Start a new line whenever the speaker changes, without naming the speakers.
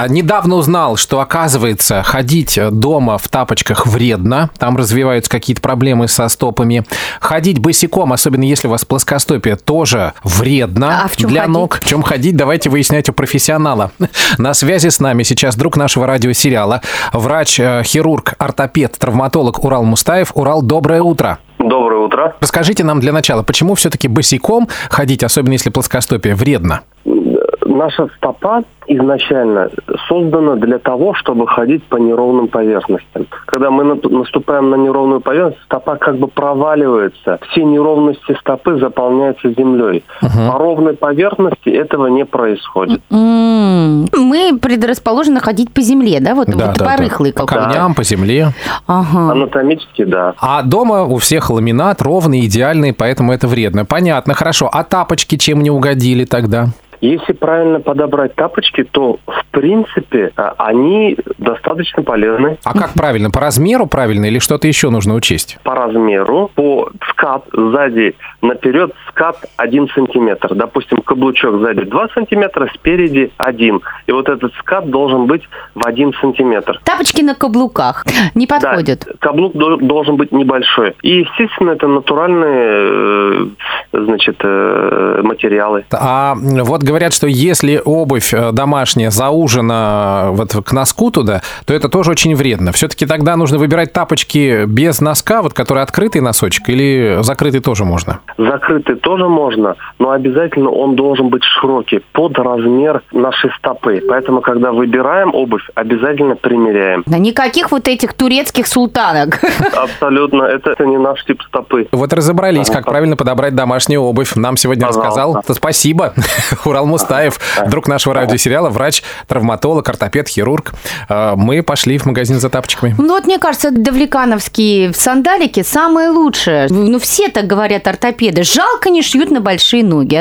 А недавно узнал, что, оказывается, ходить дома в тапочках вредно. Там развиваются какие-то проблемы со стопами. Ходить босиком, особенно если у вас плоскостопие, тоже вредно
А в чем
для
ходить?
ног. В чем ходить, давайте выяснять у профессионала. На связи с нами сейчас друг нашего радиосериала, врач-хирург, ортопед, травматолог Урал Мустаев. Урал, доброе утро.
Доброе утро.
Расскажите нам для начала, почему все-таки босиком ходить, особенно если плоскостопие, вредно?
Наша стопа изначально создана для того, чтобы ходить по неровным поверхностям. Когда мы на- наступаем на неровную поверхность, стопа как бы проваливается. Все неровности стопы заполняются землей. По ровной поверхности этого не происходит.
Мы предрасположены ходить по земле, да? Вот, вот по рыхлой
По камням, по земле.
Ага.
Анатомически, да.
А дома у всех ламинат ровный, идеальный, поэтому это вредно. Понятно, хорошо. А тапочки чем не угодили тогда?
Если правильно подобрать тапочки, то в принципе а, они достаточно полезны.
А как правильно? По размеру правильно или что-то еще нужно учесть?
по размеру, по скат сзади наперед скат 1 сантиметр. Допустим, каблучок сзади 2 сантиметра, спереди 1. И вот этот скат должен быть в 1 сантиметр.
Тапочки на каблуках не подходят.
Да, каблук дол- должен быть небольшой. И, естественно, это натуральные э, значит, э, материалы.
А вот говорят, что если обувь э, домашняя заужена э, вот к носку туда, то это тоже очень вредно. Все-таки тогда нужно выбирать тапочки без носка, вот который открытый носочек, или закрытый тоже можно?
Закрытый тоже можно, но обязательно он должен быть широкий, под размер нашей стопы. Поэтому, когда выбираем обувь, обязательно примеряем.
Да Никаких вот этих турецких султанок.
Абсолютно, это, это не наш тип стопы.
Вот разобрались, как правильно подобрать домашнюю обувь. Нам сегодня
Пожалуйста.
рассказал. Спасибо. Урал Мустаев, друг нашего радиосериала, врач, травматолог, ортопед, хирург. Э, Мы пошли в магазин за тапочками.
Ну вот мне кажется, давлекановские сандалики самые лучшие. Ну все так говорят ортопеды. Жалко не шьют на большие ноги.